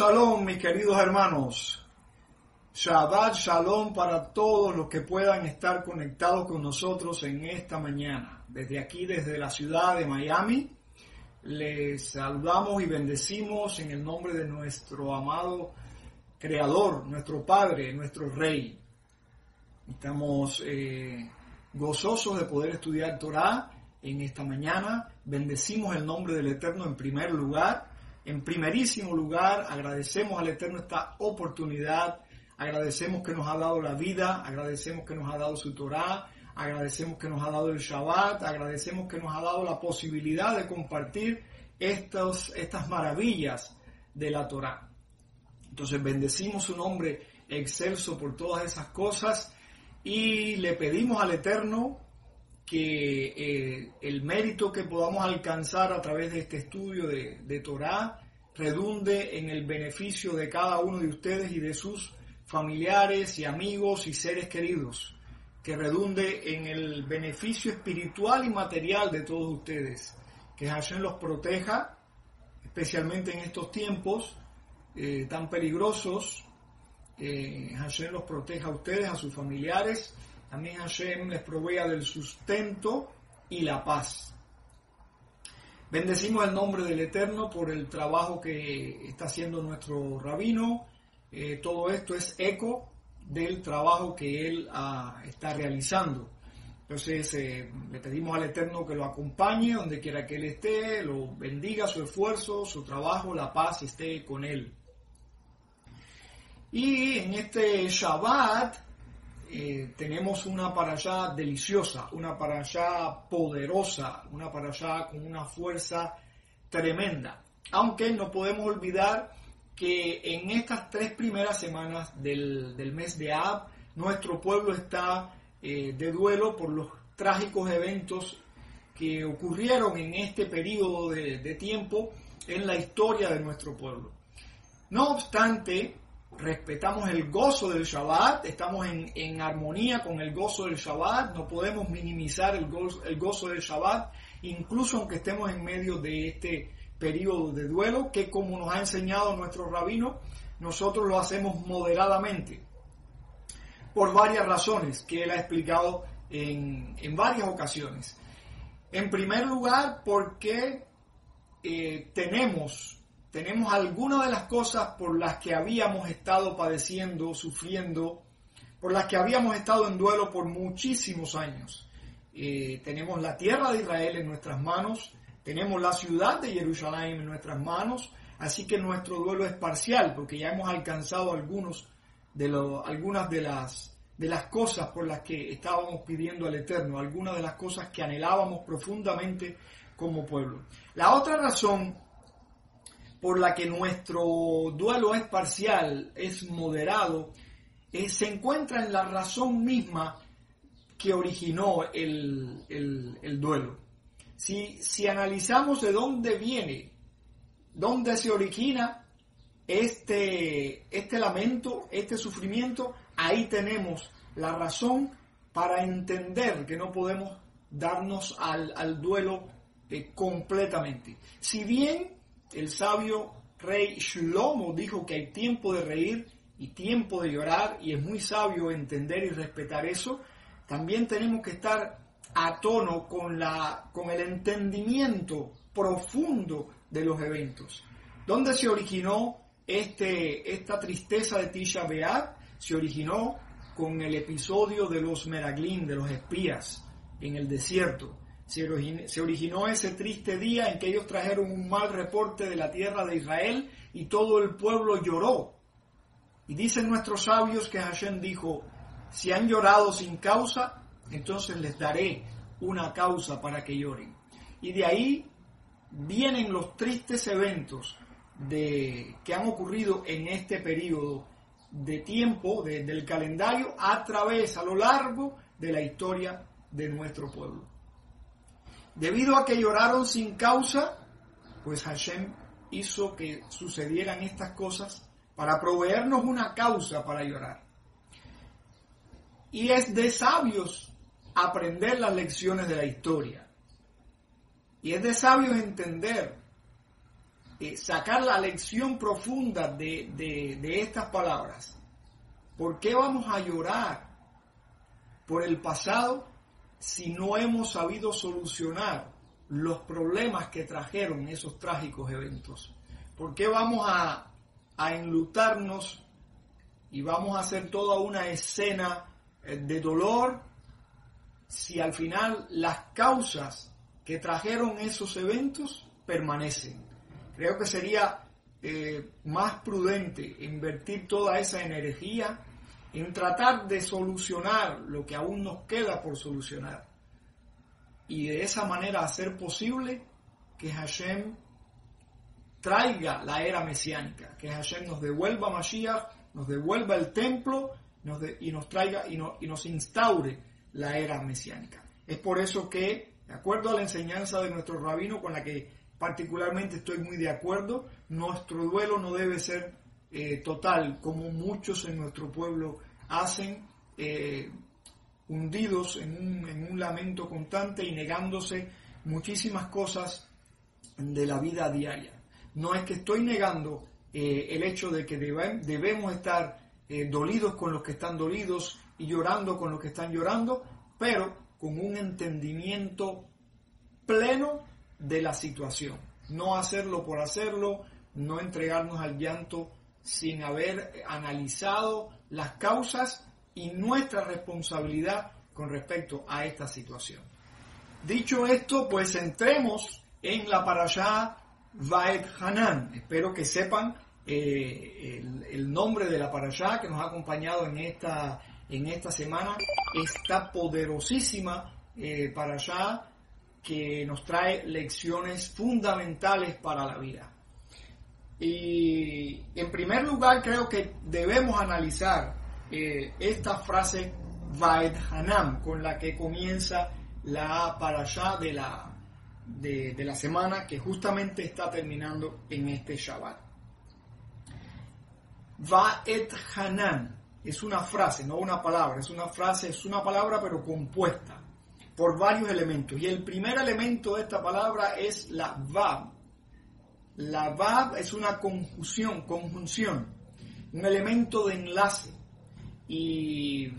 Shalom, mis queridos hermanos. Shabbat Shalom para todos los que puedan estar conectados con nosotros en esta mañana. Desde aquí, desde la ciudad de Miami, les saludamos y bendecimos en el nombre de nuestro amado Creador, nuestro Padre, nuestro Rey. Estamos eh, gozosos de poder estudiar Torah en esta mañana. Bendecimos el nombre del Eterno en primer lugar en primerísimo lugar, agradecemos al Eterno esta oportunidad, agradecemos que nos ha dado la vida, agradecemos que nos ha dado su Torah, agradecemos que nos ha dado el Shabbat, agradecemos que nos ha dado la posibilidad de compartir estos, estas maravillas de la Torah. Entonces bendecimos su nombre excelso por todas esas cosas y le pedimos al Eterno que eh, el mérito que podamos alcanzar a través de este estudio de, de Torah redunde en el beneficio de cada uno de ustedes y de sus familiares y amigos y seres queridos, que redunde en el beneficio espiritual y material de todos ustedes, que Hashem los proteja, especialmente en estos tiempos eh, tan peligrosos, eh, Hashem los proteja a ustedes, a sus familiares, también Hashem les provea del sustento y la paz. Bendecimos el nombre del Eterno por el trabajo que está haciendo nuestro rabino. Eh, todo esto es eco del trabajo que él ah, está realizando. Entonces eh, le pedimos al Eterno que lo acompañe donde quiera que él esté, lo bendiga su esfuerzo, su trabajo, la paz esté con él. Y en este Shabbat eh, tenemos una para allá deliciosa, una para allá poderosa, una para allá con una fuerza tremenda. Aunque no podemos olvidar que en estas tres primeras semanas del, mes de Ab, nuestro pueblo está eh, de duelo por los trágicos eventos que ocurrieron en este periodo de tiempo en la historia de nuestro pueblo. No obstante, respetamos el gozo del Shabbat, estamos en, armonía con el gozo del Shabbat, no podemos minimizar el gozo, el gozo del Shabbat, incluso aunque estemos en medio de este periodo de duelo, que como nos ha enseñado nuestro rabino, nosotros lo hacemos moderadamente, por varias razones que él ha explicado en, varias ocasiones. En primer lugar, porque eh, tenemos tenemos algunas de las cosas por las que habíamos estado padeciendo, sufriendo, por las que habíamos estado en duelo por muchísimos años. Eh, tenemos la tierra de Israel en nuestras manos, tenemos la ciudad de Jerusalén en nuestras manos, así que nuestro duelo es parcial porque ya hemos alcanzado algunas de las, de las cosas por las que estábamos pidiendo al Eterno, algunas de las cosas que anhelábamos profundamente como pueblo. La otra razón por la que nuestro duelo es parcial, es moderado, eh, se encuentra en la razón misma que originó el, duelo. Si, si, analizamos de dónde viene, dónde se origina este, este lamento, este sufrimiento, ahí tenemos la razón para entender que no podemos darnos al, duelo eh, completamente. Si bien el sabio rey Shlomo dijo que hay tiempo de reír y tiempo de llorar, y es muy sabio entender y respetar eso, también tenemos que estar a tono con, la, con el entendimiento profundo de los eventos. ¿Dónde se originó este, esta tristeza de Tisha B'Av? Se originó con el episodio de los Meraglin, de los espías en el desierto. Se originó, se originó ese triste día en que ellos trajeron un mal reporte de la tierra de Israel y todo el pueblo lloró. Y dicen nuestros sabios que Hashem dijo, si han llorado sin causa, entonces les daré una causa para que lloren. Y de ahí vienen los tristes eventos que han ocurrido en este periodo de tiempo del calendario a través, a lo largo de la historia de nuestro pueblo. Debido a que lloraron sin causa, pues Hashem hizo que sucedieran estas cosas para proveernos una causa para llorar. Y es de sabios aprender las lecciones de la historia. Y es de sabios entender, eh, sacar la lección profunda de, de estas palabras. ¿Por qué vamos a llorar por el pasado si no hemos sabido solucionar los problemas que trajeron esos trágicos eventos? ¿Por qué vamos a, enlutarnos y vamos a hacer toda una escena eh, de dolor si al final las causas que trajeron esos eventos permanecen? Creo que sería eh, más prudente invertir toda esa energía en tratar de solucionar lo que aún nos queda por solucionar y de esa manera hacer posible que Hashem traiga la era mesiánica, que Hashem nos devuelva Mashiach, nos devuelva el templo y nos traiga y, y nos instaure la era mesiánica. Es por eso que, de acuerdo a la enseñanza de nuestro rabino, con la que particularmente estoy muy de acuerdo, nuestro duelo no debe ser eh, total, como muchos en nuestro pueblo hacen, eh, hundidos en un, lamento constante y negándose muchísimas cosas de la vida diaria. No es que estoy negando eh, el hecho de que debemos estar dolidos con los que están dolidos y llorando con los que están llorando, pero con un entendimiento pleno de la situación. No hacerlo por hacerlo, no entregarnos al llanto sin haber analizado las causas y nuestra responsabilidad con respecto a esta situación. Dicho esto, pues entremos en la parashá Vaed Hanan. Espero que sepan eh, el, nombre de la parashá que nos ha acompañado en esta, en esta semana, esta poderosísima eh, parashá que nos trae lecciones fundamentales para la vida. Y en primer lugar creo que debemos analizar eh, esta frase Vaed Hanam con la que comienza la parashá de la, de, la semana que justamente está terminando en este Shabbat. Vaed Hanam es una frase, no una palabra, es una frase, es una palabra pero compuesta por varios elementos. Y el primer elemento de esta palabra es la Vav la VAB es una conjunción, conjunción, un elemento de enlace. Y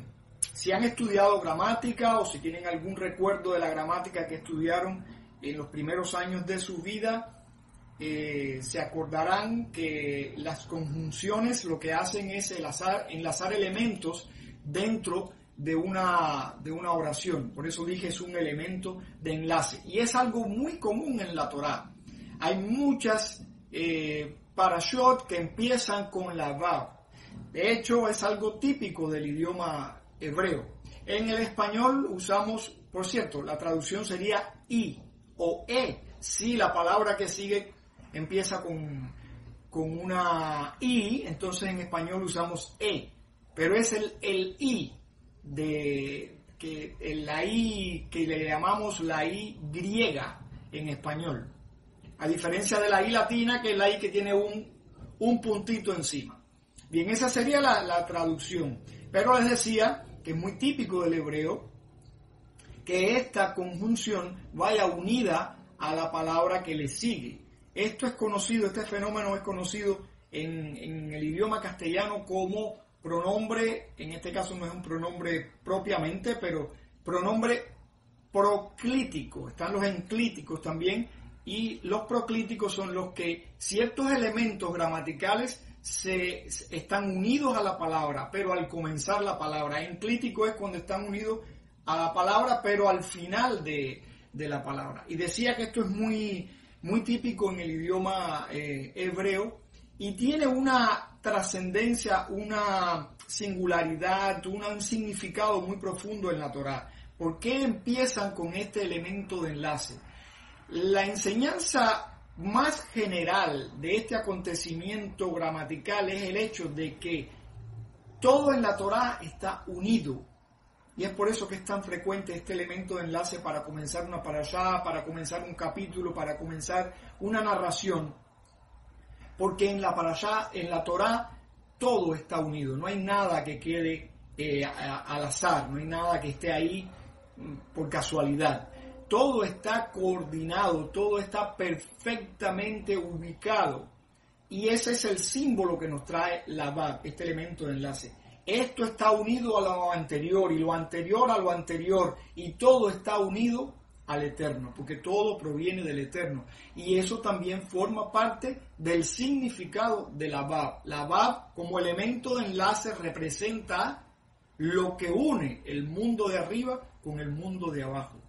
si han estudiado gramática o si tienen algún recuerdo de la gramática que estudiaron en los primeros años de su vida, eh, se acordarán que las conjunciones lo que hacen es enlazar, enlazar elementos dentro de una, de una oración. Por eso dije es un elemento de enlace. Y es algo muy común en la Torah hay muchas eh, parashot que empiezan con la Vav. De hecho, es algo típico del idioma hebreo. En el español usamos, por cierto, la traducción sería I o E. Si la palabra que sigue empieza con, con una I, entonces en español usamos E. Pero es el, el I de que la I que le llamamos la I griega en español a diferencia de la I latina, que es la I que tiene un, puntito encima. Bien, esa sería la, traducción. Pero les decía que es muy típico del hebreo, que esta conjunción vaya unida a la palabra que le sigue. Esto es conocido, este fenómeno es conocido en, en el idioma castellano como pronombre, en este caso no es un pronombre propiamente, pero pronombre proclítico. Están los enclíticos también y los proclíticos son los que ciertos elementos gramaticales se, están unidos a la palabra, pero al comenzar la palabra. Enclítico es cuando están unidos a la palabra, pero al final de, la palabra. Y decía que esto es muy, muy típico en el idioma eh, hebreo y tiene una trascendencia, una singularidad, un significado muy profundo en la Torah. ¿Por qué empiezan con este elemento de enlace? La enseñanza más general de este acontecimiento gramatical es el hecho de que todo en la Torah está unido. Y es por eso que es tan frecuente este elemento de enlace para comenzar una allá, para comenzar un capítulo, para comenzar una narración. Porque en la allá, en la Torah, todo está unido. No hay nada que quede eh, al azar, no hay nada que esté ahí por casualidad. Todo está coordinado, todo está perfectamente ubicado. Y ese es el símbolo que nos trae la VAB, este elemento de enlace. Esto está unido a lo anterior y lo anterior a lo anterior y todo está unido al eterno, porque todo proviene del eterno. Y eso también forma parte del significado de la VAB. La VAB como elemento de enlace representa lo que une el mundo de arriba con el mundo de abajo.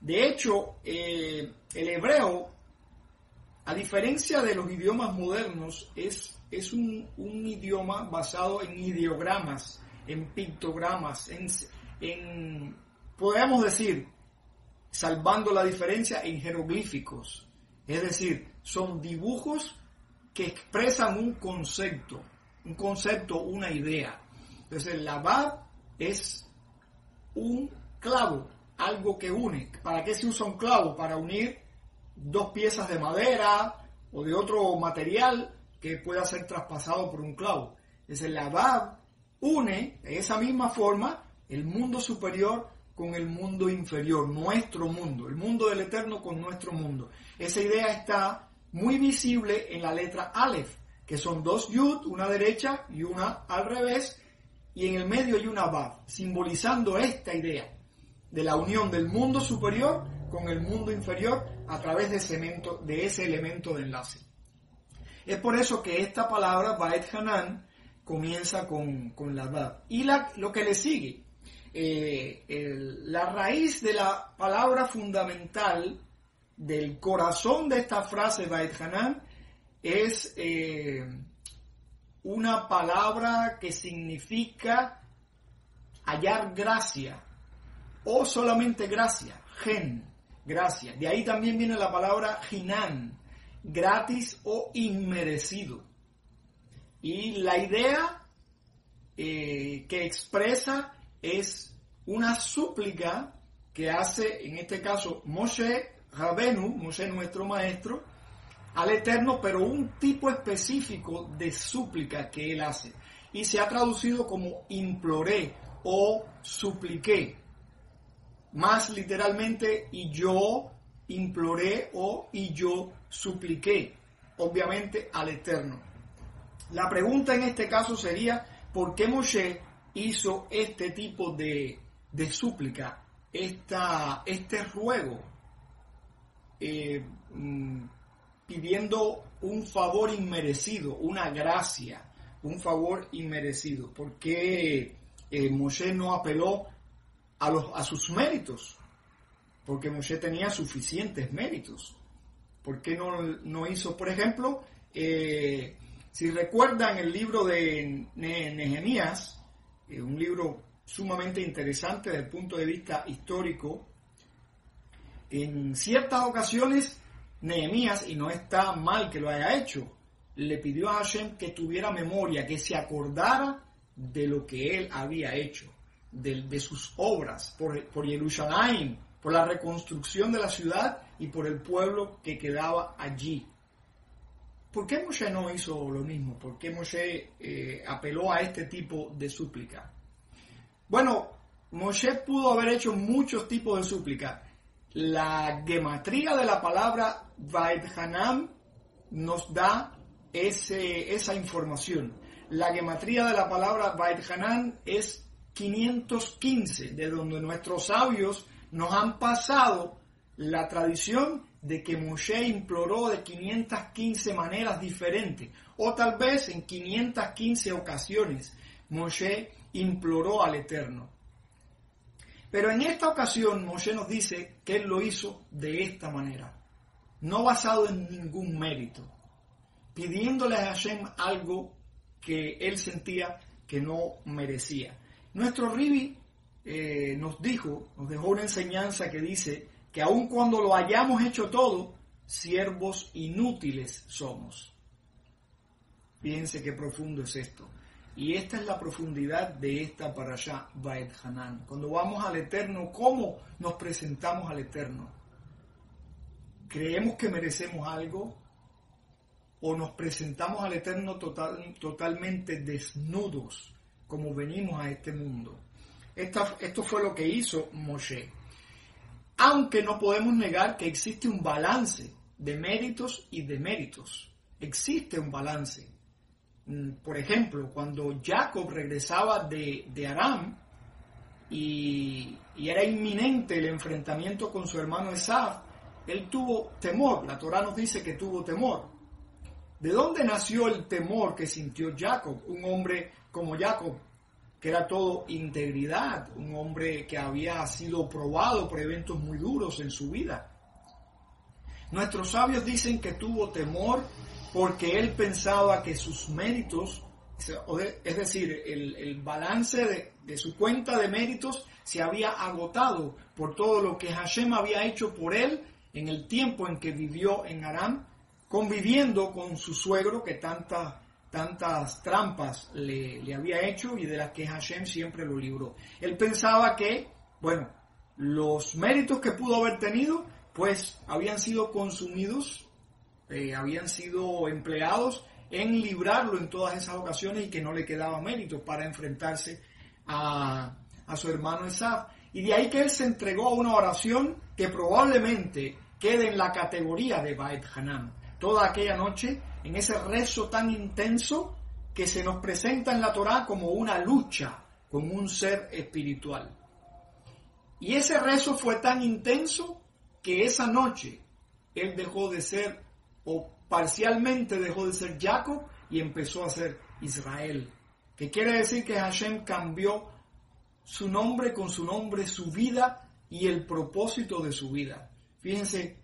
De hecho, eh, el hebreo, a diferencia de los idiomas modernos, es, es un, idioma basado en ideogramas, en pictogramas, en, en, podríamos decir, salvando la diferencia, en jeroglíficos. Es decir, son dibujos que expresan un concepto, un concepto, una idea. Entonces, la Bab es un clavo, algo que une. ¿Para qué se usa un clavo? Para unir dos piezas de madera o de otro material que pueda ser traspasado por un clavo. Entonces, la Bab une de esa misma forma el mundo superior con el mundo inferior, nuestro mundo, el mundo del eterno con nuestro mundo. Esa idea está muy visible en la letra Aleph, que son dos yud, una derecha y una al revés, y en el medio hay una Bab, simbolizando esta idea de la unión del mundo superior con el mundo inferior a través de ese elemento de, ese elemento de enlace. Es por eso que esta palabra, Baet Hanan, comienza con, la Bab. Y la, lo que le sigue, eh, la raíz de la palabra fundamental del corazón de esta frase, Baet Hanan, es eh, una palabra que significa hallar gracia o solamente gracia, gen, gracia. De ahí también viene la palabra jinan, gratis o inmerecido. Y la idea eh, que expresa es una súplica que hace, en este caso, Moshe Rabenu, Moshe nuestro maestro, al Eterno, pero un tipo específico de súplica que él hace. Y se ha traducido como imploré o supliqué. Más literalmente, y yo imploré o y yo supliqué, obviamente al Eterno. La pregunta en este caso sería, ¿por qué Moshe hizo este tipo de, de súplica, esta, este ruego? Eh, mm, pidiendo un favor inmerecido, una gracia, un favor inmerecido. porque eh, Moshe no apeló a, sus méritos? Porque Moshe tenía suficientes méritos. ¿Por qué no, hizo, por ejemplo, eh, si recuerdan el libro de Nehemías, eh, un libro sumamente interesante desde el punto de vista histórico, en ciertas ocasiones Nehemías, y no está mal que lo haya hecho, le pidió a Hashem que tuviera memoria, que se acordara de lo que él había hecho, de, sus obras por, por Jerusalén, por la reconstrucción de la ciudad y por el pueblo que quedaba allí. ¿Por qué Moshe no hizo lo mismo? ¿Por qué Moshe eh, apeló a este tipo de súplica? Bueno, Moshe pudo haber hecho muchos tipos de súplica. La gematría de la palabra Vaidhanam nos da ese, esa información. La gematría de la palabra Vaidhanam es 515, de donde nuestros sabios nos han pasado la tradición de que Moshe imploró de 515 maneras diferentes, o tal vez en 515 ocasiones Moshe imploró al Eterno. Pero en esta ocasión Moshe nos dice que él lo hizo de esta manera, no basado en ningún mérito, pidiéndole a Hashem algo que él sentía que no merecía. Nuestro Ribi eh, nos dijo, nos dejó una enseñanza que dice que aun cuando lo hayamos hecho todo, siervos inútiles somos. Fíjense qué profundo es esto. Y esta es la profundidad de esta para allá, Baed Hanan. Cuando vamos al Eterno, ¿cómo nos presentamos al Eterno? ¿Creemos que merecemos algo? ¿O nos presentamos al Eterno total, totalmente desnudos, como venimos a este mundo? esto fue lo que hizo Moshe. Aunque no podemos negar que existe un balance de méritos y deméritos. Existe un balance. Mm, por ejemplo, cuando Jacob regresaba de, Aram y, y, era inminente el enfrentamiento con su hermano Esaf, él tuvo temor. La Torah nos dice que tuvo temor. ¿De dónde nació el temor que sintió Jacob? Un hombre como Jacob que era todo integridad, un hombre que había sido probado por eventos muy duros en su vida. Nuestros sabios dicen que tuvo temor porque él pensaba que sus méritos, es decir, el, balance de, de, su cuenta de méritos se había agotado por todo lo que Hashem había hecho por él en el tiempo en que vivió en Aram, conviviendo con su suegro que tanta tantas trampas le, había hecho y de las que Hashem siempre lo libró. Él pensaba que, bueno, los méritos que pudo haber tenido, pues habían sido consumidos, eh, habían sido empleados en librarlo en todas esas ocasiones y que no le quedaba mérito para enfrentarse a, a su hermano Esaf. Y de ahí que él se entregó a una oración que probablemente quede en la categoría de Bait Hanan. Toda aquella noche en ese rezo tan intenso que se nos presenta en la Torá como una lucha con un ser espiritual. Y ese rezo fue tan intenso que esa noche él dejó de ser, o parcialmente dejó de ser Jacob y empezó a ser Israel. Que quiere decir que Hashem cambió su nombre con su nombre, su vida y el propósito de su vida. Fíjense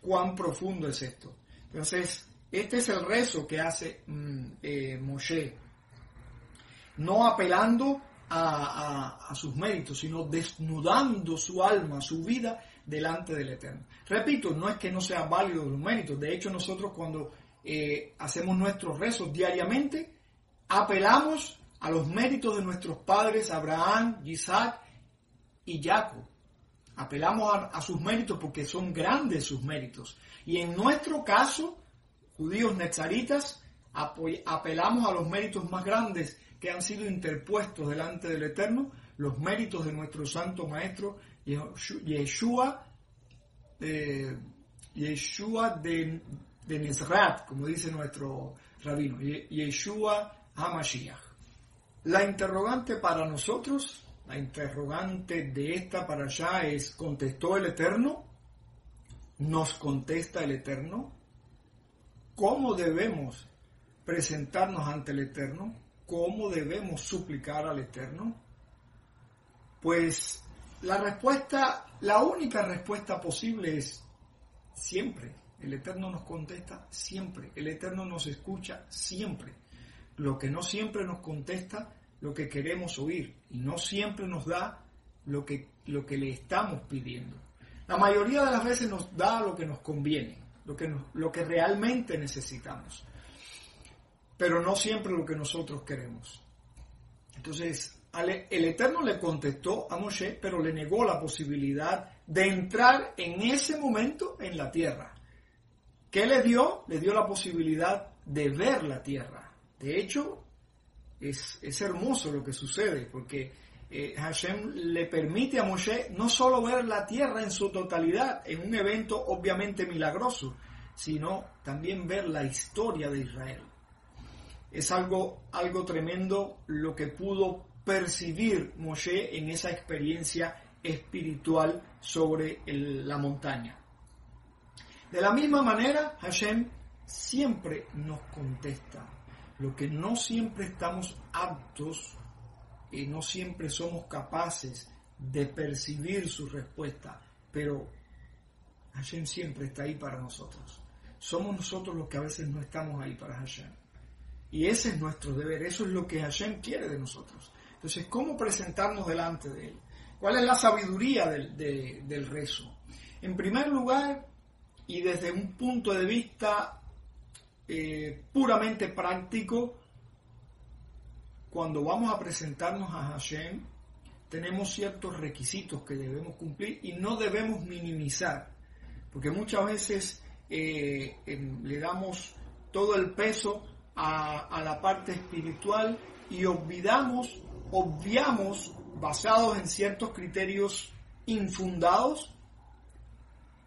cuán profundo es esto. Entonces, este es el rezo que hace mm, eh, Moshe, no apelando a, sus méritos, sino desnudando su alma, su vida delante del Eterno. Repito, no es que no sea válido los méritos, de hecho nosotros cuando eh, hacemos nuestros rezos diariamente, apelamos a los méritos de nuestros padres Abraham, Isaac y Jacob. Apelamos a sus méritos porque son grandes sus méritos. Y en nuestro caso, judíos nezaritas, apelamos a los méritos más grandes que han sido interpuestos delante del Eterno, los méritos de nuestro santo maestro Yeshua, eh, Yeshua de, de como dice nuestro rabino, Yeshua HaMashiach. La interrogante para nosotros, la interrogante de esta para allá es, ¿contestó el Eterno? ¿Nos contesta el Eterno? cómo debemos presentarnos ante el Eterno, cómo debemos suplicar al Eterno, pues la respuesta, la única respuesta posible es siempre. El Eterno nos contesta siempre. El Eterno nos escucha siempre. Lo que no siempre nos contesta, lo que queremos oír. Y no siempre nos da lo que, lo que le estamos pidiendo. La mayoría de las veces nos da lo que nos conviene lo que, lo que realmente necesitamos, pero no siempre lo que nosotros queremos. Entonces, el Eterno le contestó a Moshe, pero le negó la posibilidad de entrar en ese momento en la tierra. ¿Qué le dio? Le dio la posibilidad de ver la tierra. De hecho, es, hermoso lo que sucede, porque eh, Hashem le permite a Moshe no solo ver la tierra en su totalidad, en un evento obviamente milagroso, sino también ver la historia de Israel. Es algo, algo tremendo lo que pudo percibir Moshe en esa experiencia espiritual sobre la montaña. De la misma manera, Hashem siempre nos contesta. Lo que no siempre estamos aptos y no siempre somos capaces de percibir su respuesta, pero Hashem siempre está ahí para nosotros. Somos nosotros los que a veces no estamos ahí para Hashem. Y ese es nuestro deber, eso es lo que Hashem quiere de nosotros. Entonces, ¿cómo presentarnos delante de Él? ¿Cuál es la sabiduría del, del rezo? En primer lugar, y desde un punto de vista eh, puramente práctico, cuando vamos a presentarnos a Hashem, tenemos ciertos requisitos que debemos cumplir y no debemos minimizar, porque muchas veces eh, le damos todo el peso a, a, la parte espiritual y olvidamos, obviamos, basados en ciertos criterios infundados,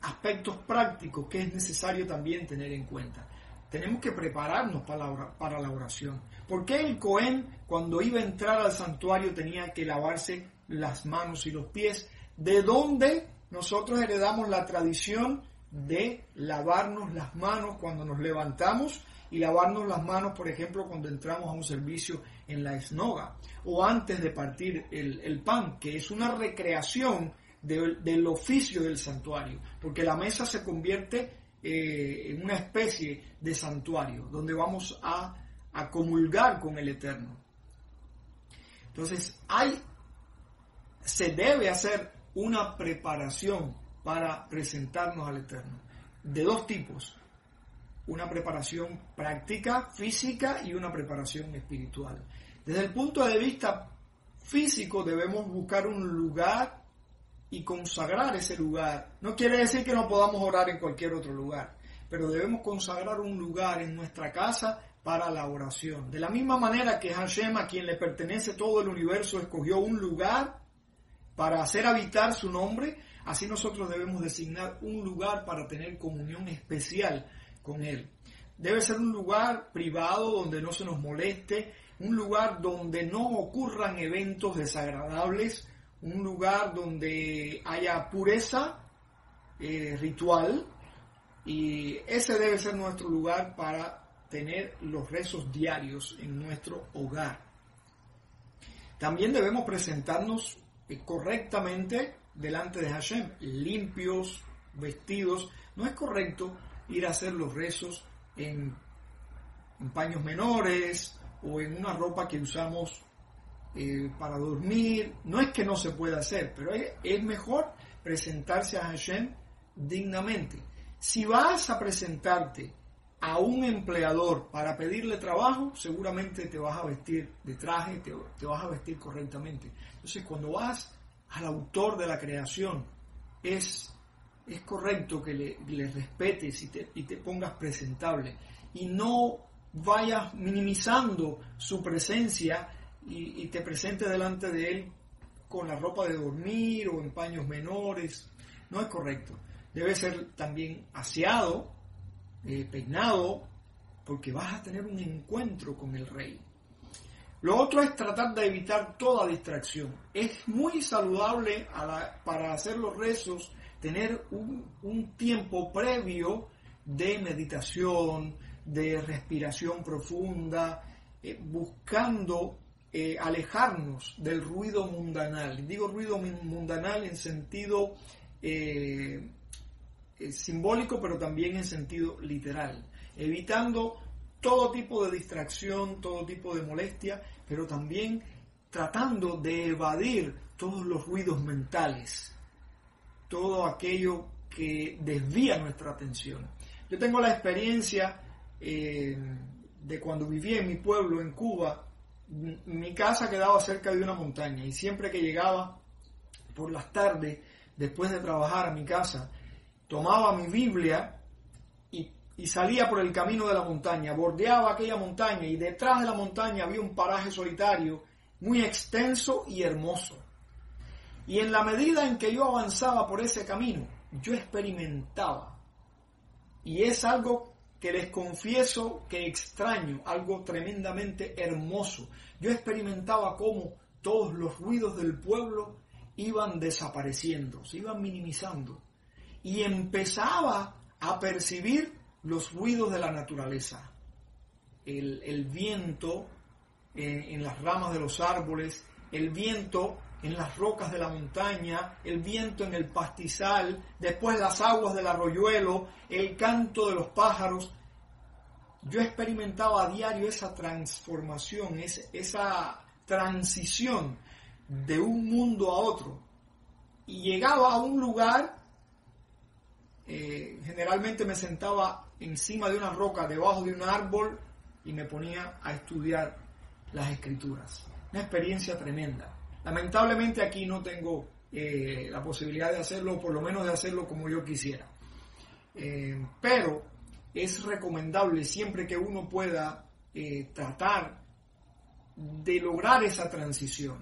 aspectos prácticos que es necesario también tener en cuenta. Tenemos que prepararnos para la, oración. ¿Por qué el Cohen cuando iba a entrar al santuario tenía que lavarse las manos y los pies? ¿De dónde nosotros heredamos la tradición de lavarnos las manos cuando nos levantamos y lavarnos las manos, por ejemplo, cuando entramos a un servicio en la esnoga o antes de partir el pan, que es una recreación del oficio del santuario, porque la mesa se convierte eh, una especie de santuario donde vamos a, a comulgar con el Eterno. Entonces, hay, se debe hacer una preparación para presentarnos al Eterno, de dos tipos, una preparación práctica, física y una preparación espiritual. Desde el punto de vista físico debemos buscar un lugar y consagrar ese lugar. No quiere decir que no podamos orar en cualquier otro lugar, pero debemos consagrar un lugar en nuestra casa para la oración. De la misma manera que Hashem, a quien le pertenece todo el universo, escogió un lugar para hacer habitar su nombre, así nosotros debemos designar un lugar para tener comunión especial con Él. Debe ser un lugar privado donde no se nos moleste, un lugar donde no ocurran eventos desagradables, un lugar donde haya pureza eh, ritual y ese debe ser nuestro lugar para tener los rezos diarios en nuestro hogar. También debemos presentarnos eh, correctamente delante de Hashem, limpios, vestidos. No es correcto ir a hacer los rezos en, en paños menores o en una ropa que usamos eh, para dormir. No es que no se pueda hacer, pero es, mejor presentarse a Hashem dignamente. Si vas a presentarte a un empleador para pedirle trabajo, seguramente te vas a vestir de traje, te, vas a vestir correctamente. Entonces, cuando vas al autor de la creación, es, es correcto que le, respetes y te, y te pongas presentable y no vayas minimizando su presencia y, te presente delante de él con la ropa de dormir o en paños menores. No es correcto. Debe ser también aseado, eh, peinado, porque vas a tener un encuentro con el rey. Lo otro es tratar de evitar toda distracción. Es muy saludable para hacer los rezos tener un, tiempo previo de meditación, de respiración profunda, eh, buscando eh, alejarnos del ruido mundanal. Digo ruido mundanal en sentido eh, eh, simbólico, pero también en sentido literal, evitando todo tipo de distracción, todo tipo de molestia, pero también tratando de evadir todos los ruidos mentales, todo aquello que desvía nuestra atención. Yo tengo la experiencia de cuando vivía en mi pueblo, en Cuba, mi casa quedaba cerca de una montaña y siempre que llegaba por las tardes, después de trabajar a mi casa, tomaba mi Biblia y, salía por el camino de la montaña, bordeaba aquella montaña y detrás de la montaña había un paraje solitario muy extenso y hermoso. Y en la medida en que yo avanzaba por ese camino, yo experimentaba. Y es algo que les confieso que extraño, algo tremendamente hermoso. Yo experimentaba cómo todos los ruidos del pueblo iban desapareciendo, se iban minimizando. Y empezaba a percibir los ruidos de la naturaleza. El, viento en las ramas de los árboles, el viento en las rocas de la montaña, el viento en el pastizal, después las aguas del arroyuelo, el canto de los pájaros. Yo experimentaba a diario esa transformación, esa transición de un mundo a otro. Y llegaba a un lugar, eh, generalmente me sentaba encima de una roca, debajo de un árbol, y me ponía a estudiar las escrituras. Una experiencia tremenda. Lamentablemente aquí no tengo eh, la posibilidad de hacerlo, por lo menos de hacerlo como yo quisiera. Eh, pero es recomendable siempre que uno pueda eh, tratar de lograr esa transición,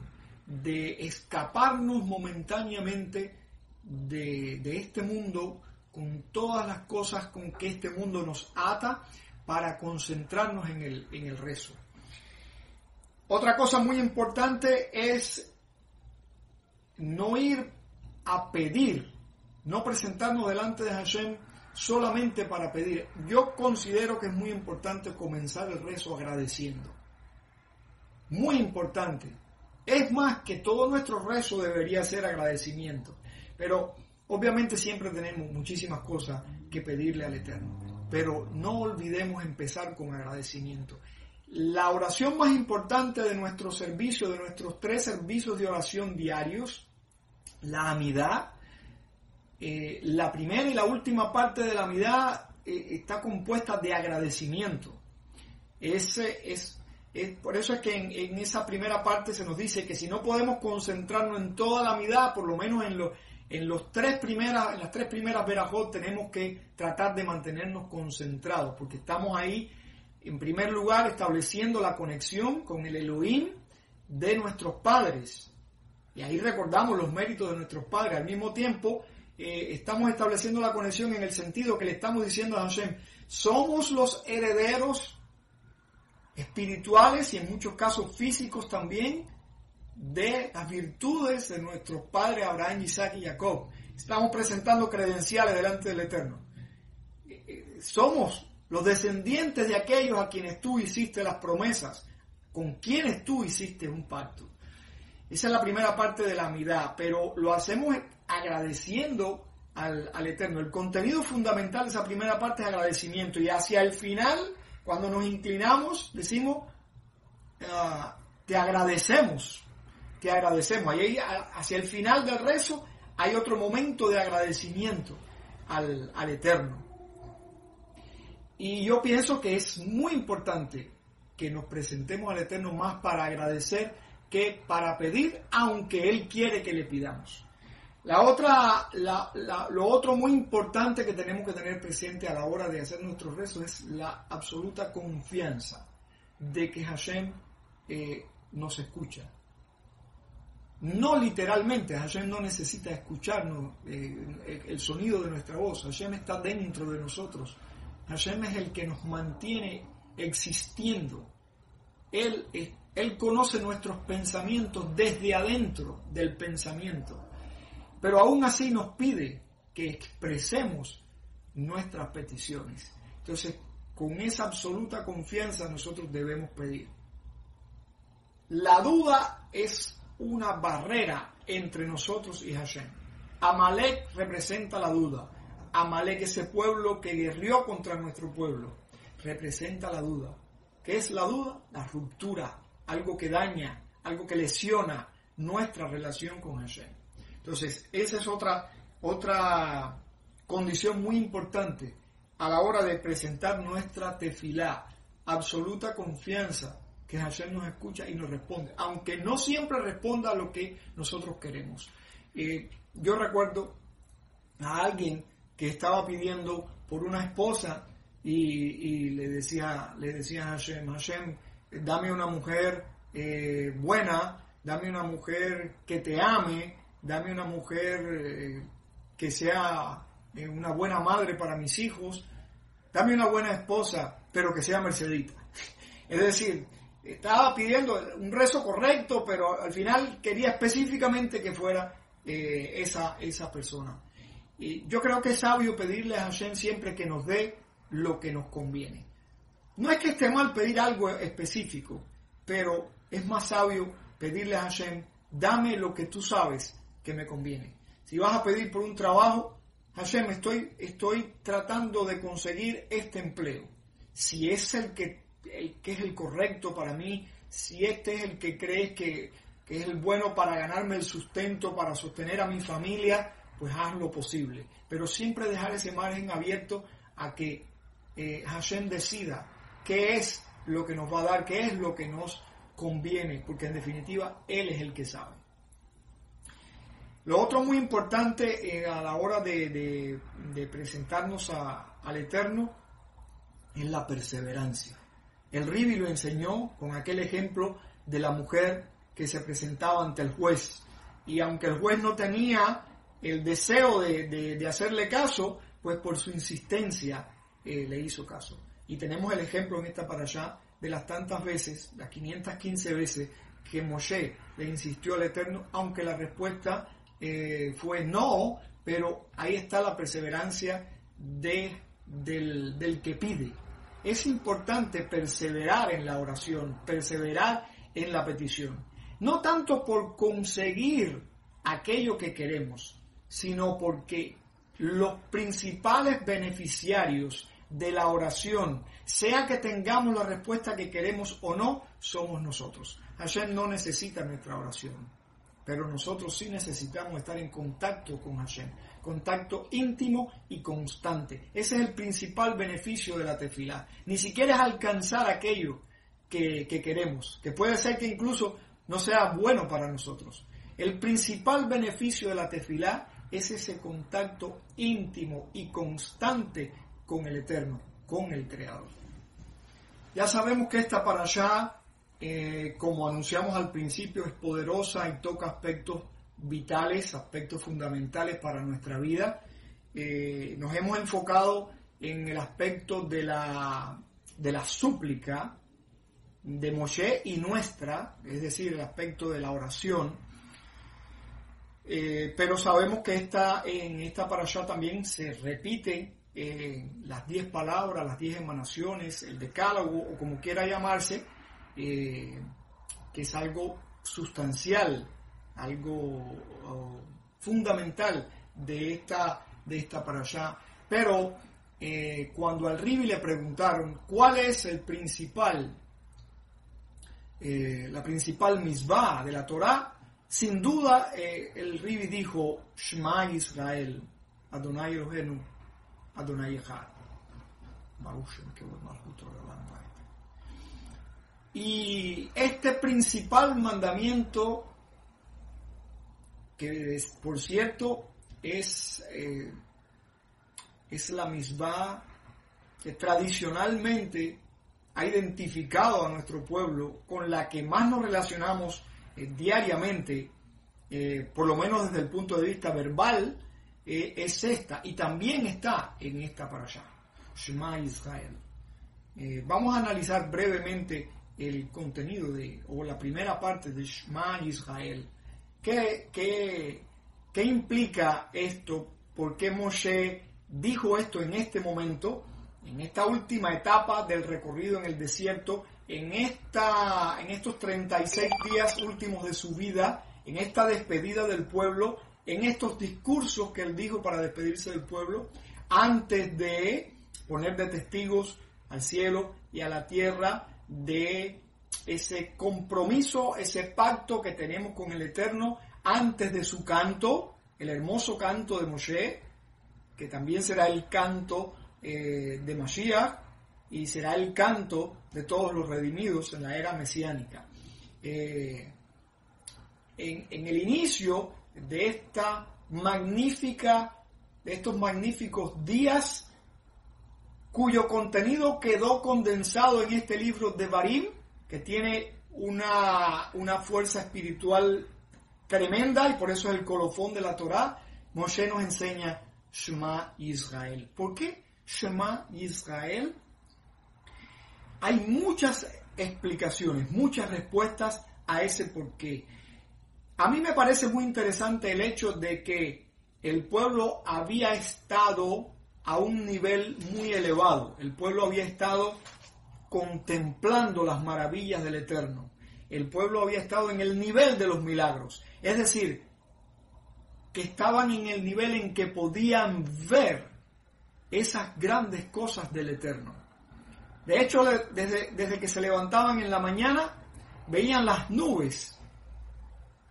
de escaparnos momentáneamente de, este mundo con todas las cosas con que este mundo nos ata para concentrarnos en el, en el rezo. Otra cosa muy importante es no ir a pedir, no presentarnos delante de Hashem solamente para pedir. Yo considero que es muy importante comenzar el rezo agradeciendo. Muy importante. Es más que todo nuestro rezo debería ser agradecimiento. Pero obviamente siempre tenemos muchísimas cosas que pedirle al Eterno. Pero no olvidemos empezar con agradecimiento la oración más importante de nuestro servicio, de nuestros tres servicios de oración diarios, la amidad, eh, la primera y la última parte de la amidad eh, está compuesta de agradecimiento. Ese es, por eso es que en, esa primera parte se nos dice que si no podemos concentrarnos en toda la amidad, por lo menos en, en, los tres primeras, en las tres primeras verajot tenemos que tratar de mantenernos concentrados, porque estamos ahí en primer lugar, estableciendo la conexión con el Elohim de nuestros padres. Y ahí recordamos los méritos de nuestros padres. Al mismo tiempo, eh, estamos estableciendo la conexión en el sentido que le estamos diciendo a Hashem, somos los herederos espirituales y en muchos casos físicos también de las virtudes de nuestros padres Abraham, Isaac y Jacob. Estamos presentando credenciales delante del Eterno. Eh, eh, somos los descendientes de aquellos a quienes tú hiciste las promesas, con quienes tú hiciste un pacto. Esa es la primera parte de la amidad, pero lo hacemos agradeciendo al, Eterno. El contenido fundamental de esa primera parte es agradecimiento y hacia el final, cuando nos inclinamos, decimos, ah, te agradecemos, te agradecemos. Ahí, hacia el final del rezo hay otro momento de agradecimiento al, al Eterno. Y yo pienso que es muy importante que nos presentemos al Eterno más para agradecer que para pedir, aunque Él quiere que le pidamos. La otra, lo otro muy importante que tenemos que tener presente a la hora de hacer nuestro rezo es la absoluta confianza de que Hashem eh, nos escucha. No literalmente, Hashem no necesita escucharnos eh, el sonido de nuestra voz, Hashem está dentro de nosotros Hashem es el que nos mantiene existiendo. Él, él conoce nuestros pensamientos desde adentro del pensamiento. Pero aún así nos pide que expresemos nuestras peticiones. Entonces, con esa absoluta confianza nosotros debemos pedir. La duda es una barrera entre nosotros y Hashem. Amalek representa la duda. Amalek, ese pueblo que guerrió contra nuestro pueblo, representa la duda. ¿Qué es la duda? La ruptura, algo que daña, algo que lesiona nuestra relación con Hashem. Entonces, esa es otra, otra condición muy importante a la hora de presentar nuestra tefilá. Absoluta confianza que Hashem nos escucha y nos responde, aunque no siempre responda a lo que nosotros queremos. Eh, yo recuerdo a alguien que estaba pidiendo por una esposa y, le decía, le decía a Hashem, Hashem, dame una mujer eh, buena, dame una mujer que te ame, dame una mujer eh, que sea eh, una buena madre para mis hijos, dame una buena esposa, pero que sea mercedita. Es decir, estaba pidiendo un rezo correcto, pero al final quería específicamente que fuera esa, esa persona. Y yo creo que es sabio pedirle a Hashem siempre que nos dé lo que nos conviene. No es que esté mal pedir algo específico, pero es más sabio pedirle a Hashem, dame lo que tú sabes que me conviene. Si vas a pedir por un trabajo, Hashem, estoy, estoy tratando de conseguir este empleo. Si es el que, que es el correcto para mí, si este es el que crees que, que es el bueno para ganarme el sustento, para sostener a mi familia, pues haz lo posible. Pero siempre dejar ese margen abierto a que eh, Hashem decida qué es lo que nos va a dar, qué es lo que nos conviene, porque en definitiva Él es el que sabe. Lo otro muy importante eh, a la hora de, presentarnos al Eterno es la perseverancia. El Ribi lo enseñó con aquel ejemplo de la mujer que se presentaba ante el juez. Y aunque el juez no tenía el deseo de, hacerle caso, pues por su insistencia eh, le hizo caso. Y tenemos el ejemplo en esta para allá de las tantas veces, las 515 veces que Moshe le insistió al Eterno, aunque la respuesta eh, fue no, pero ahí está la perseverancia de, del, del que pide. Es importante perseverar en la oración, perseverar en la petición. No tanto por conseguir aquello que queremos, sino porque los principales beneficiarios de la oración, sea que tengamos la respuesta que queremos o no, somos nosotros. Hashem no necesita nuestra oración, pero nosotros sí necesitamos estar en contacto con Hashem, contacto íntimo y constante. Ese es el principal beneficio de la tefilá. Ni siquiera es alcanzar aquello que, que queremos, que puede ser que incluso no sea bueno para nosotros. El principal beneficio de la tefilá es ese contacto íntimo y constante con el Eterno, con el Creador. Ya sabemos que esta para allá, eh, como anunciamos al principio, es poderosa y toca aspectos vitales, aspectos fundamentales para nuestra vida. Eh, nos hemos enfocado en el aspecto de la, de la súplica de Moshe y nuestra, es decir, el aspecto de la oración eh, pero sabemos que esta, en esta parasha también se repite eh, las diez palabras, las diez emanaciones, el decálogo o como quiera llamarse, eh, que es algo sustancial, algo fundamental de esta, de esta parasha. Pero cuando al Ribi le preguntaron cuál es el principal, la principal misbah de la Torah, sin duda, eh, el Ribi dijo, Shema Israel, Adonai Elohenu, Adonai Echad. Y este principal mandamiento, que por cierto es, eh, es la misma que tradicionalmente ha identificado a nuestro pueblo, con la que más nos relacionamos eh, diariamente, eh, por lo menos desde el punto de vista verbal, eh, es esta y también está en esta para allá. Shema Israel. vamos a analizar brevemente el contenido de, o la primera parte de Shema Israel. ¿Qué, qué, qué implica esto? ¿Por qué Moshe dijo esto en este momento, en esta última etapa del recorrido en el desierto, en, esta, en estos 36 días últimos de su vida, en esta despedida del pueblo, en estos discursos que él dijo para despedirse del pueblo, antes de poner de testigos al cielo y a la tierra de ese compromiso, ese pacto que tenemos con el Eterno antes de su canto, el hermoso canto de Moshe, que también será el canto eh, de Mashiach, y será el canto de todos los redimidos en la era mesiánica. Eh, en, el inicio de esta magnífica, de estos magníficos días, cuyo contenido quedó condensado en este libro de Barim, que tiene una, una fuerza espiritual tremenda y por eso es el colofón de la Torá. Moshe nos enseña Shema Israel. ¿Por qué Shema Israel? Hay muchas explicaciones, muchas respuestas a ese por qué. A mí me parece muy interesante el hecho de que el pueblo había estado a un nivel muy elevado. El pueblo había estado contemplando las maravillas del Eterno. El pueblo había estado en el nivel de los milagros. Es decir, que estaban en el nivel en que podían ver esas grandes cosas del Eterno. De hecho, desde, desde que se levantaban en la mañana, veían las nubes,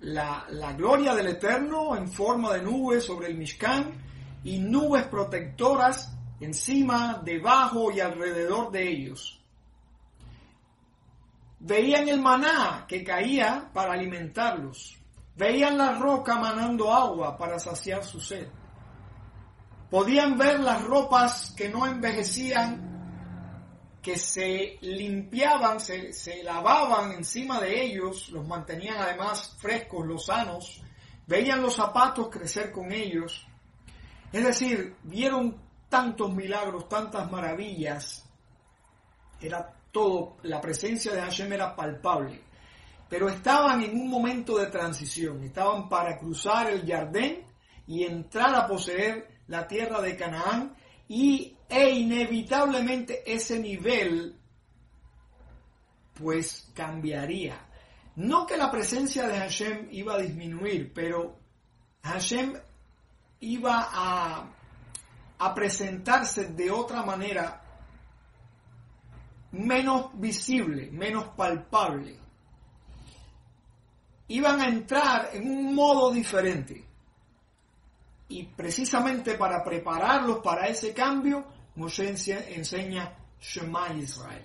la, gloria del Eterno en forma de nubes sobre el Mishkan y nubes protectoras encima, debajo y alrededor de ellos. Veían el maná que caía para alimentarlos. Veían la roca manando agua para saciar su sed. Podían ver las ropas que no envejecían, que se limpiaban, se, se lavaban encima de ellos, los mantenían además frescos, lozanos. Veían los zapatos crecer con ellos. Es decir, vieron tantos milagros, tantas maravillas. Era todo, la presencia de Hashem era palpable. Pero estaban en un momento de transición, estaban para cruzar el Jardín y entrar a poseer la tierra de Canaán y e inevitablemente ese nivel pues cambiaría. No que la presencia de Hashem iba a disminuir, pero Hashem iba a, a presentarse de otra manera menos visible, menos palpable. Iban a entrar en un modo diferente. Y precisamente para prepararlos para ese cambio, Moshe enseña Shema Israel.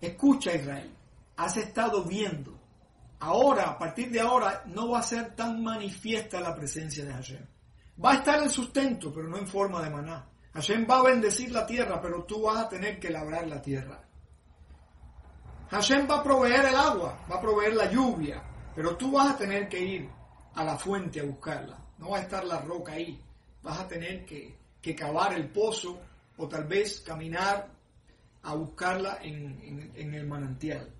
Escucha Israel, has estado viendo. Ahora, a partir de ahora, no va a ser tan manifiesta la presencia de Hashem. Va a estar el sustento, pero no en forma de maná. Hashem va a bendecir la tierra, pero tú vas a tener que labrar la tierra. Hashem va a proveer el agua, va a proveer la lluvia, pero tú vas a tener que ir a la fuente a buscarla. No va a estar la roca ahí. Vas a tener que, cavar el pozo o tal vez caminar a buscarla en, en el manantial.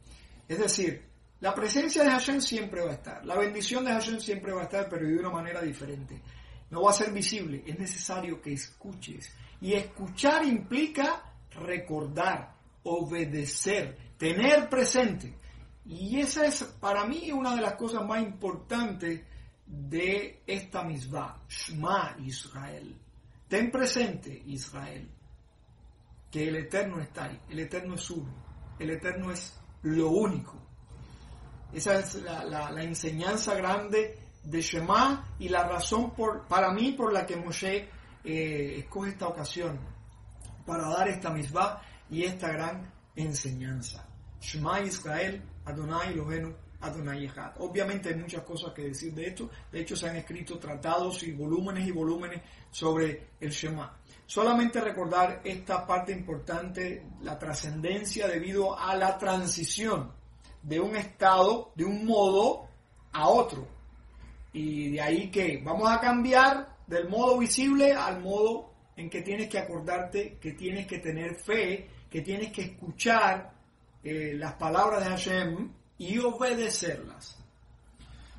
Es decir, la presencia de Hashem siempre va a estar. La bendición de Hashem siempre va a estar, pero de una manera diferente. No va a ser visible. Es necesario que escuches. Y escuchar implica recordar, obedecer, tener presente. Y esa es para mí una de las cosas más importantes de esta misma, Shema Israel. Ten presente, Israel, que el Eterno está ahí, el Eterno es uno, el Eterno es lo único. Esa es la, enseñanza grande de Shema y la razón por, para mí por la que Moshe eh, escoge esta ocasión para dar esta misma y esta gran enseñanza. Shema Israel, Adonai Eloheinu, Adonai Echad. Obviamente hay muchas cosas que decir de esto. De hecho, se han escrito tratados y volúmenes y volúmenes sobre el Shema. Solamente recordar esta parte importante, la trascendencia debido a la transición de un estado, de un modo a otro. Y de ahí que vamos a cambiar del modo visible al modo en que tienes que acordarte, que tienes que tener fe, que tienes que escuchar eh, las palabras de Hashem y obedecerlas.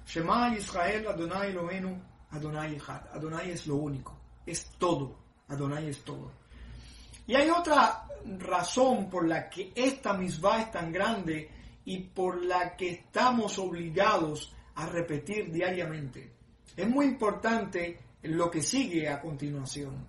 Shema Israel, Adonai Elohenu, Adonai Echad. Adonai es lo único, es todo. Adonai es todo. Y hay otra razón por la que esta misma es tan grande y por la que estamos obligados a repetir diariamente. Es muy importante lo que sigue a continuación.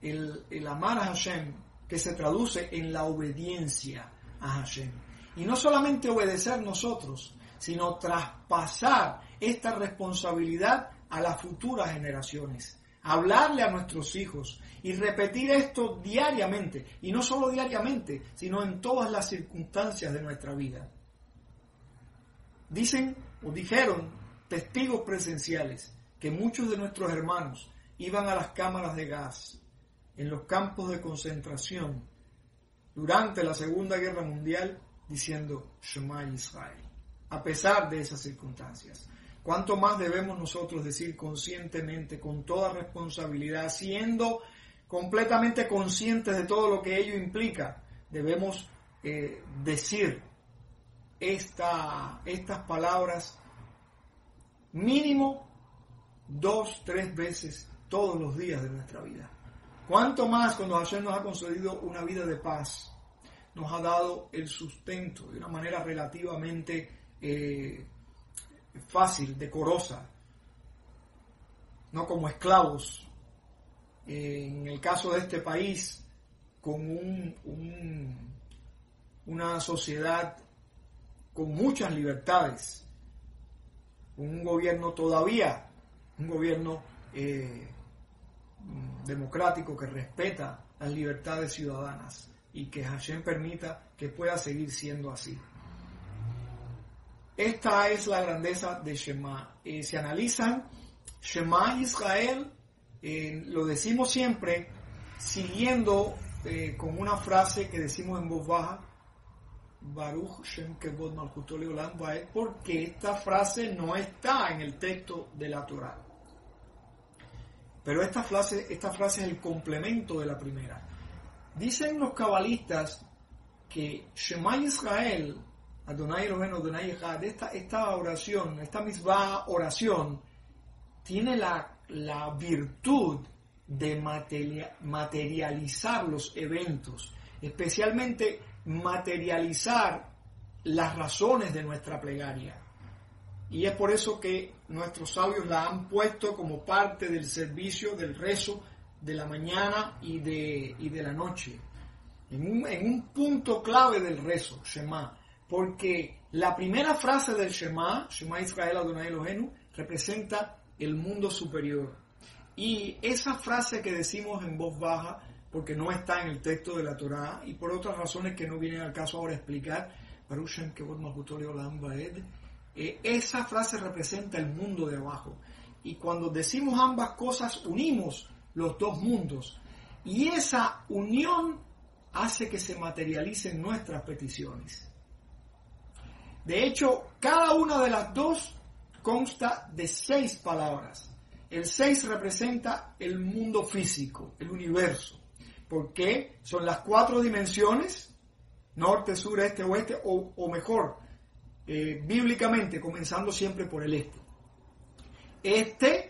El, el amar a Hashem que se traduce en la obediencia a Hashem. Y no solamente obedecer nosotros, sino traspasar esta responsabilidad a las futuras generaciones. Hablarle a nuestros hijos y repetir esto diariamente. Y no solo diariamente, sino en todas las circunstancias de nuestra vida. Dicen o dijeron testigos presenciales que muchos de nuestros hermanos iban a las cámaras de gas en los campos de concentración durante la Segunda Guerra Mundial diciendo Shema Israel, a pesar de esas circunstancias. ¿Cuánto más debemos nosotros decir conscientemente, con toda responsabilidad, siendo completamente conscientes de todo lo que ello implica? Debemos eh, decir esta, estas palabras mínimo dos, tres veces todos los días de nuestra vida. ¿Cuánto más cuando Hashem nos ha concedido una vida de paz? Nos ha dado el sustento de una manera relativamente eh, fácil, decorosa, no como esclavos. en el caso de este país, con un, una sociedad con muchas libertades, un gobierno todavía, un gobierno eh, democrático que respeta las libertades ciudadanas y que Hashem permita que pueda seguir siendo así. Esta es la grandeza de Shema. Eh, analizan Shema Israel, eh, lo decimos siempre siguiendo eh, con una frase que decimos en voz baja, Baruch Shem Kevod Olam porque esta frase no está en el texto de la Torah. Pero esta frase, esta frase es el complemento de la primera. Dicen los cabalistas que Shema Israel Adonai Eloheinu, Adonai Echad, esta, esta oración, esta misma oración, tiene la, la virtud de materializar los eventos, especialmente materializar las razones de nuestra plegaria. Y es por eso que nuestros sabios la han puesto como parte del servicio del rezo de la mañana y de, y de la noche. En un, en un punto clave del rezo, Shema porque la primera frase del Shema, Shema Israel Adonai Elohenu, representa el mundo superior. Y esa frase que decimos en voz baja, porque no está en el texto de la Torá y por otras razones que no vienen al caso ahora explicar, eh, esa frase representa el mundo de abajo. Y cuando decimos ambas cosas, unimos los dos mundos. Y esa unión hace que se materialicen nuestras peticiones. De hecho, cada una de las dos consta de seis palabras. El seis representa el mundo físico, el universo, porque son las cuatro dimensiones, norte, sur, este, oeste, o, mejor, eh, bíblicamente, comenzando siempre por el este. Este,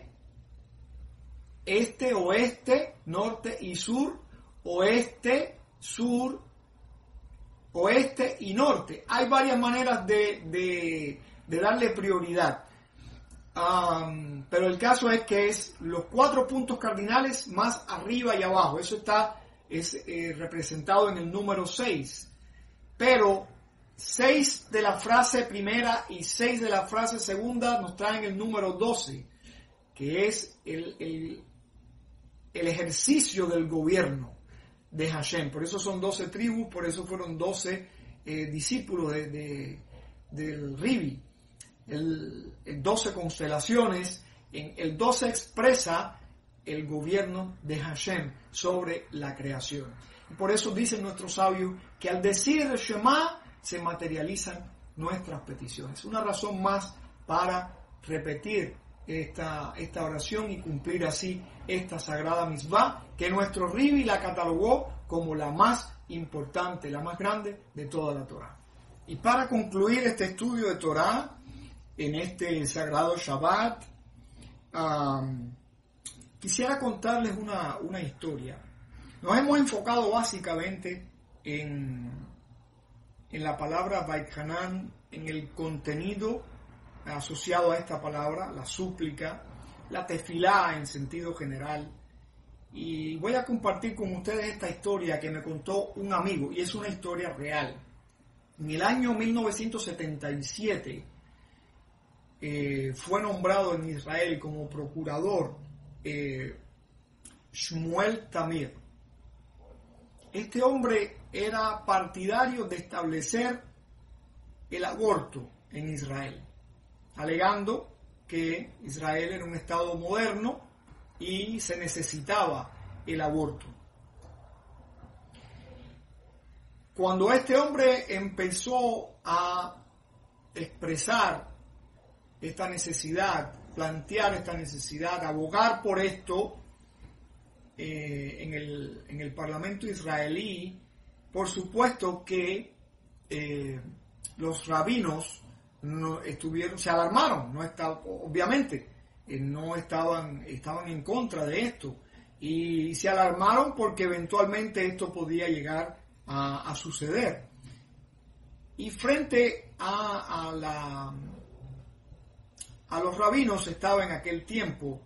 este, oeste, norte y sur, oeste, sur, oeste y norte. Hay varias maneras de, darle prioridad. pero el caso es que es los cuatro puntos cardinales más arriba y abajo. Eso está es, eh, representado en el número 6. Pero 6 de la frase primera y 6 de la frase segunda nos traen el número 12, que es el ejercicio del gobierno de Hashem. Por eso son 12 tribus, por eso fueron 12 eh, discípulos de, del Ribi. El, 12 constelaciones. En el 12 expresa el gobierno de Hashem sobre la creación. Por eso dicen nuestros sabios que al decir Shema se materializan nuestras peticiones. Una razón más para repetir esta, esta oración y cumplir así esta sagrada misma que nuestro Ribi la catalogó como la más importante, la más grande de toda la Torah. Y para concluir este estudio de Torah en este sagrado Shabbat, quisiera contarles una, una, historia. Nos hemos enfocado básicamente en, en la palabra Bait Hanan, en el contenido asociado a esta palabra, la súplica, la tefilá en sentido general. Y voy a compartir con ustedes esta historia que me contó un amigo, y es una historia real. En el año 1977 eh, fue nombrado en Israel como procurador eh, Shmuel Tamir. Este hombre era partidario de establecer el aborto en Israel alegando que Israel era un Estado moderno y se necesitaba el aborto. cuando este hombre empezó a expresar esta necesidad, plantear esta necesidad, abogar por esto eh, en, el, en, el, Parlamento israelí, por supuesto que eh, los rabinos no estuvieron, se alarmaron, no estaba, obviamente, eh, no estaban, estaban en contra de esto y se alarmaron porque eventualmente esto podía llegar a, suceder. Y frente a, a, la, a los rabinos estaba en aquel tiempo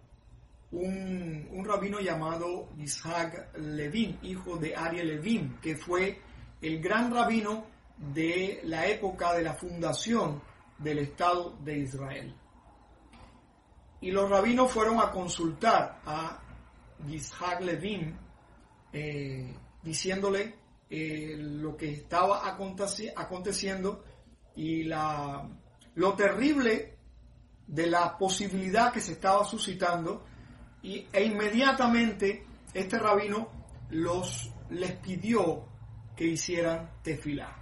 un, un, rabino llamado Isaac Levin, hijo de Ariel Levin, que fue el gran rabino de la época de la fundación del Estado de Israel. Y los rabinos fueron a consultar a Isaac Levin eh, diciéndole eh, lo que estaba aconteciendo y la, lo terrible de la posibilidad que se estaba suscitando y, e inmediatamente este rabino los, les pidió que hicieran tefilá.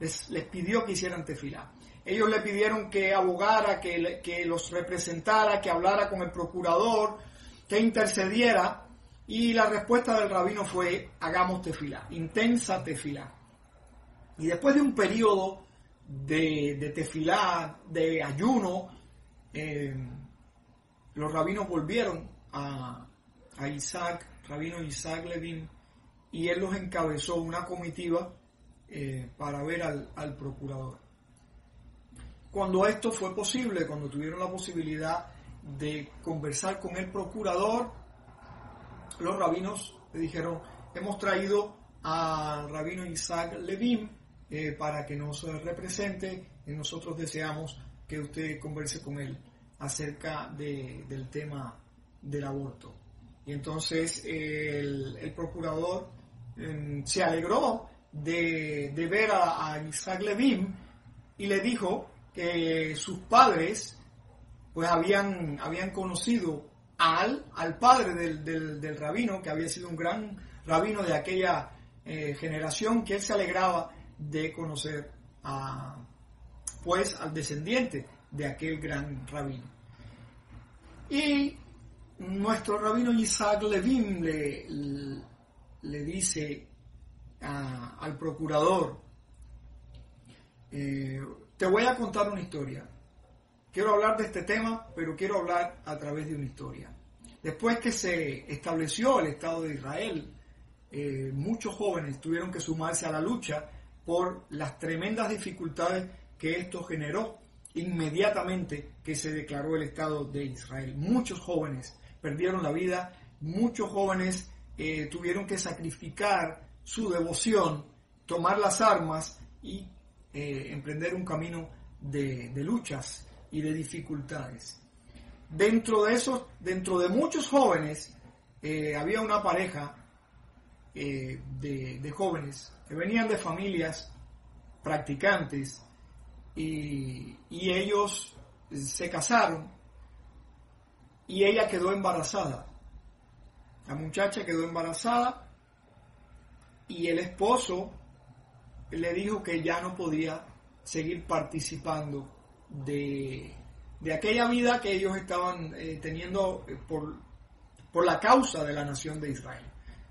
Les, les pidió que hicieran tefilá. Ellos le pidieron que abogara, que, los representara, que hablara con el procurador, que intercediera. Y la respuesta del rabino fue, hagamos tefilá, intensa tefilá. Y después de un periodo de, de tefilá, de ayuno, eh, los rabinos volvieron a, Isaac, rabino Isaac Levin, y él los encabezó una comitiva eh, para ver al, procurador. Cuando esto fue posible, cuando tuvieron la posibilidad de conversar con el procurador, los rabinos le dijeron, hemos traído al rabino Isaac Levin eh, para que nos represente y nosotros deseamos que usted converse con él acerca del tema del aborto. Y entonces el, procurador em, se alegró de, ver a, Isaac Levin y le dijo que sus padres pues habían, habían conocido al, al padre del, del, rabino, que había sido un gran rabino de aquella eh, generación, que él se alegraba de conocer a, pues al descendiente de aquel gran rabino. Y nuestro rabino Isaac Levin le, le dice al procurador, eh, te voy a contar una historia. Quiero hablar de este tema, pero quiero hablar a través de una historia. Después que se estableció el Estado de Israel, eh, muchos jóvenes tuvieron que sumarse a la lucha por las tremendas dificultades que esto generó inmediatamente que se declaró el Estado de Israel. Muchos jóvenes perdieron la vida, muchos jóvenes eh, tuvieron que sacrificar su devoción, tomar las armas y eh, emprender un camino de, luchas y de dificultades. Dentro de esos, dentro de muchos jóvenes, eh, había una pareja de jóvenes que venían de familias practicantes y, ellos se casaron y ella quedó embarazada. La muchacha quedó embarazada y el esposo le dijo que ya no podía seguir participando de, aquella vida que ellos estaban eh, teniendo eh, por, por, la causa de la nación de Israel,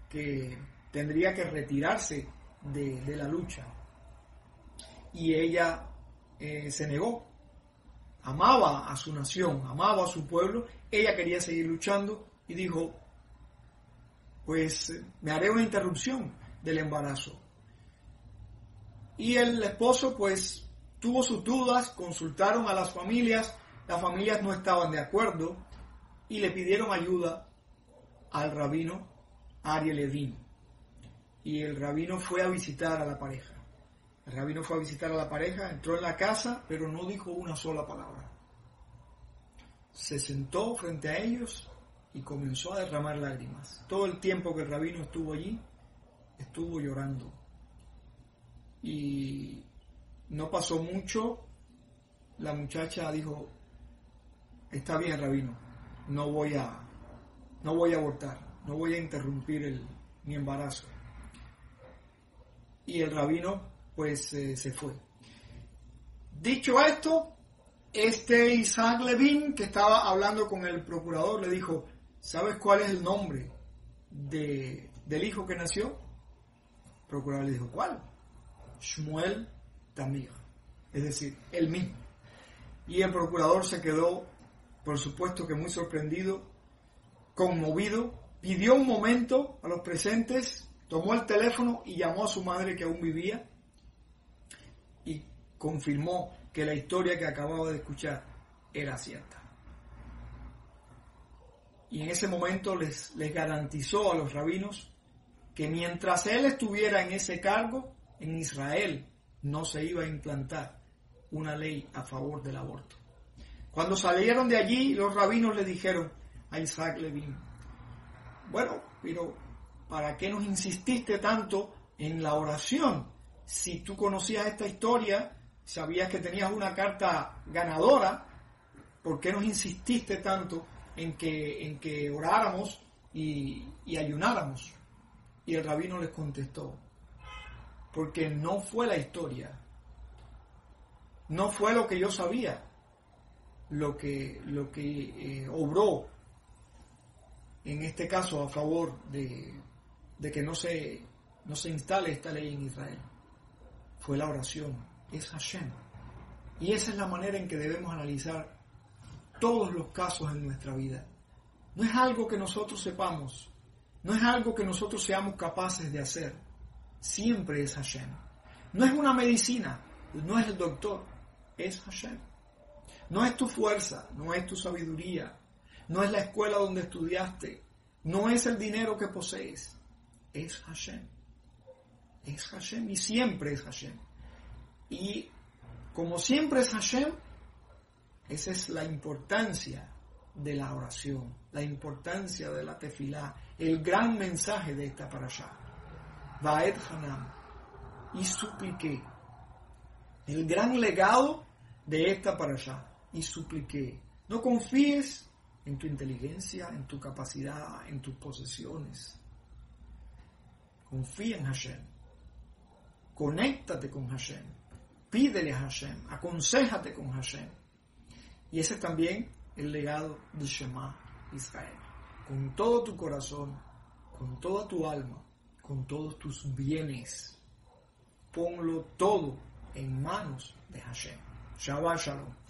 que tendría que retirarse de, de la lucha. Y ella eh, se negó. Amaba a su nación, amaba a su pueblo, ella quería seguir luchando y dijo, pues me haré una interrupción del embarazo. Y el esposo pues tuvo sus dudas, consultaron a las familias, las familias no estaban de acuerdo y le pidieron ayuda al rabino Ariel Levin. Y el rabino fue a visitar a la pareja. El rabino fue a visitar a la pareja, entró en la casa, pero no dijo una sola palabra. Se sentó frente a ellos y comenzó a derramar lágrimas. Todo el tiempo que el rabino estuvo allí, estuvo llorando. Y no pasó mucho, la muchacha dijo, está bien rabino, no voy a, no voy a abortar, no voy a interrumpir el, mi embarazo. y el rabino pues eh, se fue. Dicho esto, este Isaac Levin que estaba hablando con el procurador le dijo, ¿sabes cuál es el nombre de, del hijo que nació? El procurador le dijo, ¿cuál? Shmuel Tamir, es decir, el mismo. Y el procurador se quedó, por supuesto que muy sorprendido, conmovido, pidió un momento a los presentes, tomó el teléfono y llamó a su madre que aún vivía y confirmó que la historia que acababa de escuchar era cierta. Y en ese momento les, les garantizó a los rabinos que mientras él estuviera en ese cargo, en Israel no se iba a implantar una ley a favor del aborto. Cuando salieron de allí, los rabinos le dijeron a Isaac Levin, bueno, pero ¿para qué nos insististe tanto en la oración? Si tú conocías esta historia, sabías que tenías una carta ganadora, ¿por qué nos insististe tanto en que, en que oráramos y, y ayunáramos? Y el rabino les contestó, porque no fue la historia, no fue lo que yo sabía, lo que, lo que eh, obró, en este caso a favor de, de que no se, no se instale esta ley en Israel. Fue la oración, es Hashem. Y esa es la manera en que debemos analizar todos los casos en nuestra vida. No es algo que nosotros sepamos, no es algo que nosotros seamos capaces de hacer. Siempre es Hashem. No es una medicina, no es el doctor, es Hashem. No es tu fuerza, no es tu sabiduría, no es la escuela donde estudiaste, no es el dinero que posees, es Hashem. Es Hashem y siempre es Hashem. Y como siempre es Hashem, esa es la importancia de la oración, la importancia de la tefilá, el gran mensaje de esta parasha. Vaed Hanam. Y supliqué. El gran legado de esta parasha. Y supliqué. No confíes en tu inteligencia, en tu capacidad, en tus posesiones. Confía en Hashem. Conéctate con Hashem. Pídele a Hashem. Aconsejate con Hashem. Y ese es también el legado de Shema Israel. Con todo tu corazón, con toda tu alma, con todos tus bienes. Ponlo todo en manos de Hashem. Shabbat Shalom.